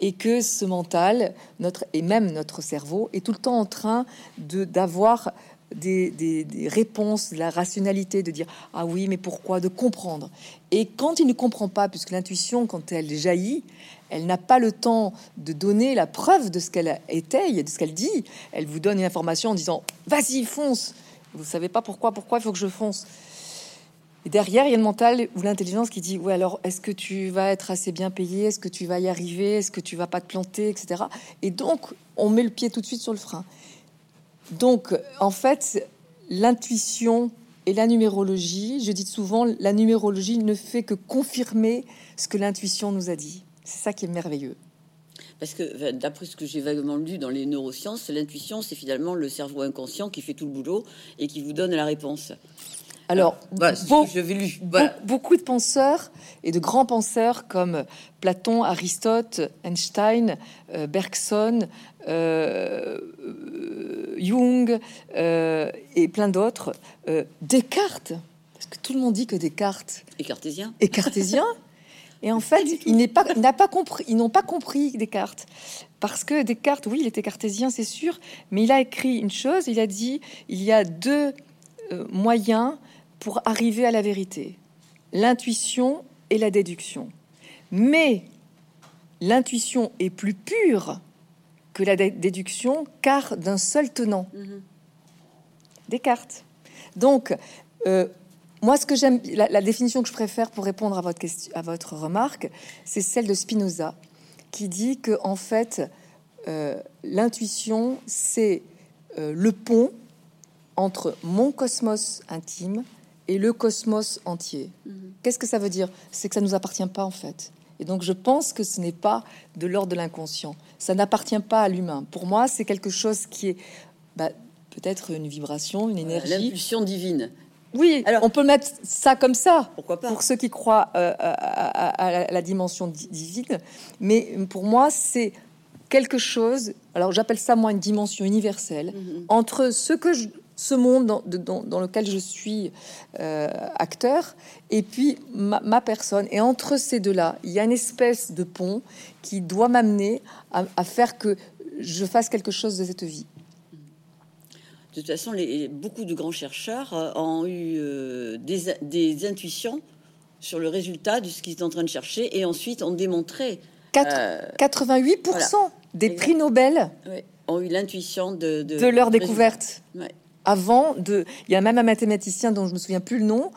et que ce mental, notre et même notre cerveau, est tout le temps en train de d'avoir des, des, réponses, de la rationalité, de dire ah oui, mais pourquoi, de comprendre. Et quand il ne comprend pas, puisque l'intuition, quand elle jaillit, elle n'a pas le temps de donner la preuve de ce qu'elle étaye, de ce qu'elle dit. Elle vous donne une information en disant vas-y, fonce. Vous savez pas pourquoi, pourquoi il faut que je fonce? Derrière, il y a le mental ou l'intelligence qui dit ouais alors est-ce que tu vas être assez bien payé, est-ce que tu vas y arriver, est-ce que tu vas pas te planter, etc. Et donc on met le pied tout de suite sur le frein. Donc en fait, l'intuition et la numérologie, je dis souvent, la numérologie ne fait que confirmer ce que l'intuition nous a dit. C'est ça qui est merveilleux. Parce que d'après ce que j'ai vaguement lu dans les neurosciences, l'intuition, c'est finalement le cerveau inconscient qui fait tout le boulot et qui vous donne la réponse. Alors, beaucoup de penseurs et de grands penseurs comme Platon, Aristote, Einstein, euh, Bergson, euh, Jung euh, et plein d'autres, Descartes, parce que tout le monde dit que Descartes est cartésien. Est cartésien. Et en fait, il n'est pas, n'a pas compris, ils n'ont pas compris Descartes. Parce que Descartes, oui, il était cartésien, c'est sûr, mais il a écrit une chose, il a dit, il y a deux moyens pour arriver à la vérité. L'intuition et la déduction. Mais l'intuition est plus pure que la déduction car d'un seul tenant. Mm-hmm. Descartes. Donc, euh, moi, ce que j'aime, la, définition que je préfère pour répondre à votre, question, à votre remarque, c'est celle de Spinoza, qui dit que en fait, euh, l'intuition, c'est euh, le pont entre mon cosmos intime et le cosmos entier. Mhm. Qu'est-ce que ça veut dire? C'est que ça ne nous appartient pas en fait. Et donc je pense que ce n'est pas de l'ordre de l'inconscient. Ça n'appartient pas à l'humain. Pour moi, c'est quelque chose qui est bah, peut-être une vibration, une énergie. L'impulsion divine. Oui, alors on peut mettre ça comme ça. Pourquoi pas? Pour ceux qui croient euh, à, la dimension divine. Mais pour moi, c'est quelque chose. Alors j'appelle ça moi une dimension universelle mhm. entre ce que je, ce monde dans, lequel je suis euh, acteur et puis ma, personne. Et entre ces deux-là, il y a une espèce de pont qui doit m'amener à, faire que je fasse quelque chose de cette vie. De toute façon, les, beaucoup de grands chercheurs euh, ont eu euh, des, intuitions sur le résultat de ce qu'ils sont en train de chercher et ensuite ont démontré. 88% des prix Nobel ont eu l'intuition de, de, leur découverte avant de... Il y a même un mathématicien dont je me souviens plus le nom,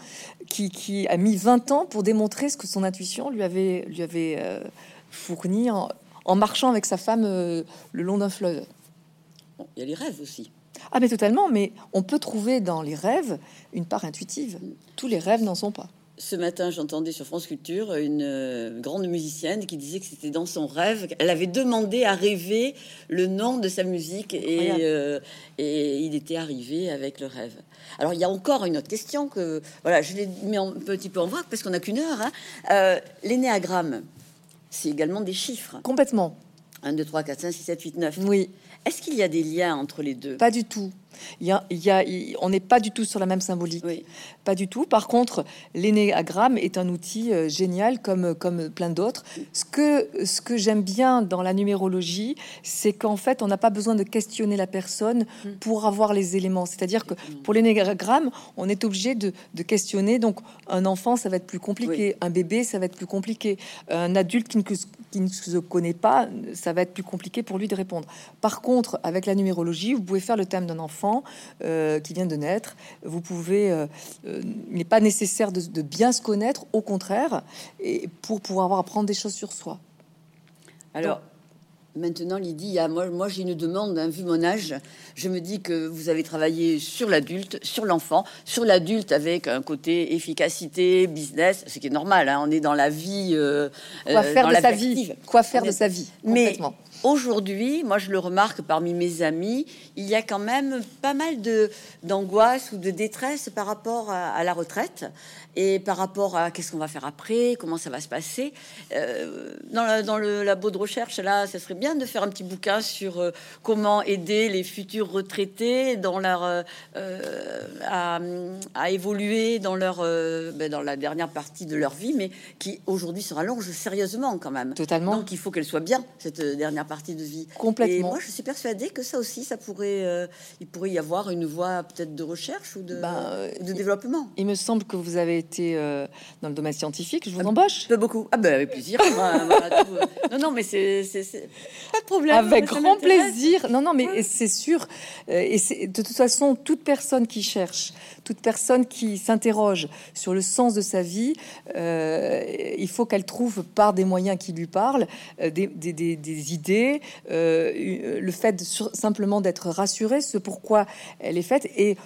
qui, a mis 20 ans pour démontrer ce que son intuition lui avait, lui avait euh, fourni en, marchant avec sa femme euh, le long d'un fleuve. il y a les rêves aussi. Ah mais totalement, mais on peut trouver dans les rêves une part intuitive. Tous les rêves n'en sont pas ce matin, j'entendais sur France Culture une euh, grande musicienne qui disait que c'était dans son rêve. Elle avait demandé à rêver le nom de sa musique et, euh, et il était arrivé avec le rêve. Alors, il y a encore une autre question que voilà, je l'ai mis un petit peu en vrac parce qu'on n'a qu'une heure. Hein. Euh, L'énéagramme, c'est également des chiffres. Complètement. 1, 2, 3, 4, 5, 6, 7, 8, 9. Oui. Est-ce qu'il y a des liens entre les deux? Pas du tout. Il y a, il y a, on n'est pas du tout sur la même symbolique. Pas du tout. Par contre, l'énéagramme est un outil euh, génial comme, comme plein d'autres. Ce que, ce que j'aime bien dans la numérologie, c'est qu'en fait, on n'a pas besoin de questionner la personne mm. pour avoir les éléments. C'est-à-dire que pour l'énéagramme, on est obligé de, de, questionner. Donc, un enfant, ça va être plus compliqué. Un bébé, ça va être plus compliqué. Un adulte qui ne, qui ne se connaît pas, ça va être plus compliqué pour lui de répondre. Par contre, avec la numérologie, vous pouvez faire le thème d'un enfant euh, qui vient de naître. Vous pouvez, euh, euh, il n'est pas nécessaire de, bien se connaître, au contraire, et pour pouvoir avoir apprendre des choses sur soi. Alors. Maintenant, Lydie, moi, moi j'ai une demande, hein, vu mon âge, je me dis que vous avez travaillé sur l'adulte, sur l'enfant, sur l'adulte avec un côté efficacité, business, ce qui est normal, hein, on est dans la vie. quoi faire de sa vie Quoi faire de sa vie Mais Aujourd'hui, moi je le remarque parmi mes amis, il y a quand même pas mal d'angoisse ou de détresse par rapport à, la retraite et par rapport à qu'est-ce qu'on va faire après, comment ça va se passer. Euh, dans, le labo de recherche, là, ça serait bien de faire un petit bouquin sur euh, comment aider les futurs retraités dans leur euh, à, évoluer dans leur ben, dans la dernière partie de leur vie, mais qui aujourd'hui se rallonge sérieusement quand même. Totalement. Donc il faut qu'elle soit bien cette dernière partie de vie. Complètement. Et moi, je suis persuadée que ça aussi, ça pourrait, il pourrait y avoir une voie peut-être de recherche ou de, de développement. Il me semble que vous avez euh, dans le domaine scientifique. Je vous ah, embauche. Pas beaucoup. Ah ben avec plaisir. Euh. non, non, mais c'est pas de problème. Avec grand plaisir. Non, non, mais c'est sûr. et c'est de toute façon, toute personne qui cherche, toute personne qui s'interroge sur le sens de sa vie, il faut qu'elle trouve par des moyens qui lui parlent des, des, idées euh, le fait simplement d'être rassuré, ce pourquoi elle est faite. Et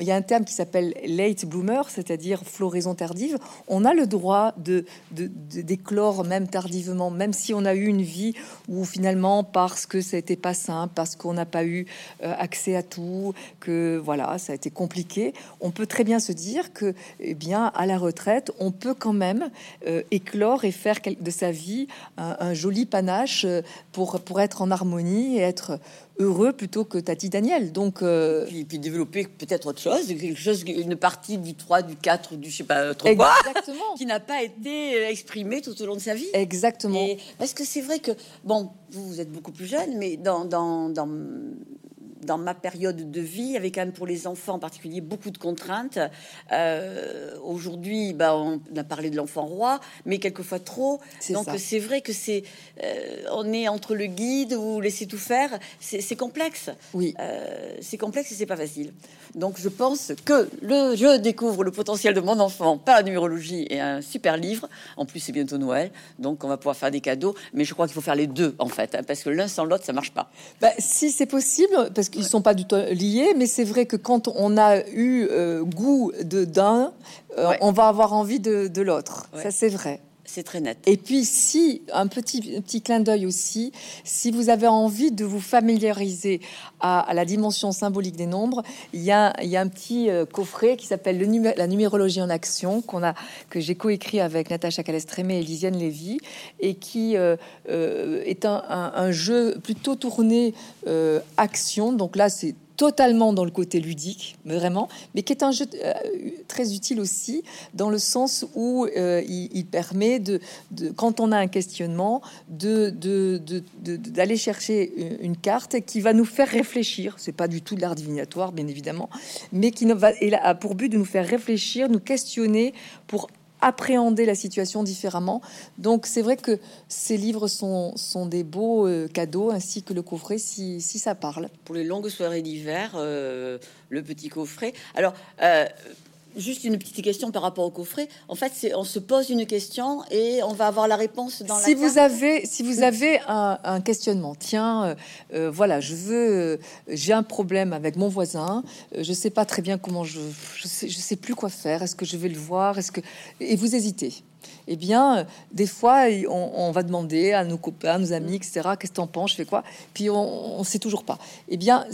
il y a un terme qui s'appelle late bloomer, c'est-à-dire floraison tardive. On a le droit de, d'éclore même tardivement, même si on a eu une vie où finalement, parce que ça n'était pas simple, parce qu'on n'a pas eu euh, accès à tout, que voilà, ça a été compliqué, on peut très bien se dire que, eh bien, à la retraite, on peut quand même euh, éclore et faire de sa vie un, un joli panache pour, pour être en harmonie et être heureux plutôt que Tati Daniel. Donc, euh... puis, puis, développer peut-être autre chose, quelque chose, une partie du 3, du 4, du je sais pas trop quoi, qui n'a pas été exprimée tout au long de sa vie. Exactement. parce que c'est vrai que, bon, vous, vous êtes beaucoup plus jeune, mais dans, dans, dans dans ma période de vie, avec quand même pour les enfants en particulier beaucoup de contraintes. Euh, aujourd'hui, bah, on a parlé de l'enfant roi, mais quelquefois trop. Donc c'est vrai que c'est, euh, on est entre le guide ou laisser tout faire. C'est complexe. Oui. Euh, c'est complexe et c'est pas facile. Donc je pense que le, je découvre le potentiel de mon enfant par la numérologie et un super livre. En plus, c'est bientôt Noël, donc on va pouvoir faire des cadeaux. Mais je crois qu'il faut faire les deux en fait, hein, parce que l'un sans l'autre, ça marche pas. Bah, si c'est possible, parce qu'ils sont pas du tout liés, mais c'est vrai que quand on a eu euh, goût de d'un, euh, on va avoir envie de, de l'autre. Ça c'est vrai. C'est très net. Et puis, si, un petit, petit clin d'œil aussi, si vous avez envie de vous familiariser à, la dimension symbolique des nombres, il y a, y a un petit euh, coffret qui s'appelle La numérologie en action, qu'on a, que j'ai coécrit avec Natacha Calestrémé et Lisiane Lévy, et qui euh, euh, est un, un, jeu plutôt tourné action. Donc là, c'est totalement dans le côté ludique, vraiment, mais qui est un jeu euh, très utile aussi dans le sens où euh, il, permet de, quand on a un questionnement, de, d'aller chercher une carte qui va nous faire réfléchir. C'est pas du tout de l'art divinatoire, bien évidemment, mais qui va, a pour but de nous faire réfléchir, nous questionner pour appréhender la situation différemment. Donc c'est vrai que ces livres sont, sont des beaux euh, cadeaux, ainsi que le coffret, si, si, ça parle. Pour les longues soirées d'hiver, euh, le petit coffret. Alors, euh, Juste une petite question par rapport au coffret. En fait, c'est on se pose une question et on va avoir la réponse dans si la vous avez Si vous avez un, questionnement, tiens, euh, euh, voilà, je veux, euh, j'ai un problème avec mon voisin, je sais pas très bien comment je, je sais, je sais plus quoi faire. Est-ce que je vais le voir Est-ce que et vous hésitez eh bien, des fois, on, va demander à nos copains, à nos amis, etc., qu'est-ce que t'en penses, je fais quoi? Puis on ne sait toujours pas. Eh bien,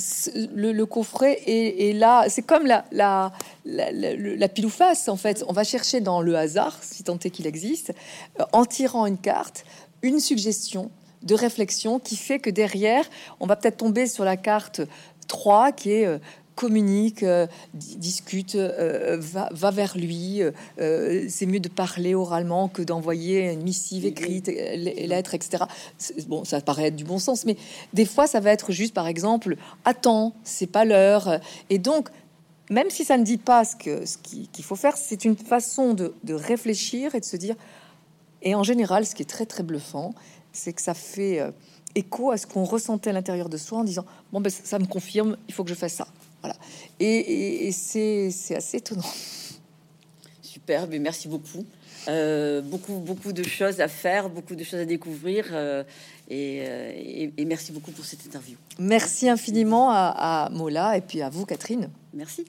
le, coffret est, là, c'est comme la, la, la, pile ou face, en fait. On va chercher dans le hasard, si tant est qu'il existe, euh, en tirant une carte, une suggestion de réflexion qui fait que derrière, on va peut-être tomber sur la carte 3 qui est euh, communique, euh, discute, euh, va, va, vers lui. c'est mieux de parler oralement que d'envoyer une missive écrite, lettres, etc. Bon, ça paraît être du bon sens, mais des fois, ça va être juste, par exemple, attends, c'est pas l'heure. Et donc, même si ça ne dit pas ce qu'il ce qu'il faut faire, c'est une façon de, de, réfléchir et de se dire. Et en général, ce qui est très très bluffant, c'est que ça fait écho à ce qu'on ressentait à l'intérieur de soi en disant bon ben ça me confirme, il faut que je fasse ça. Voilà. Et, c'est assez étonnant. Super, mais merci beaucoup. Euh, beaucoup, beaucoup de choses à faire, beaucoup de choses à découvrir. Euh, euh, et, merci beaucoup pour cette interview. Merci infiniment à, à Mola et puis à vous, Catherine. Merci.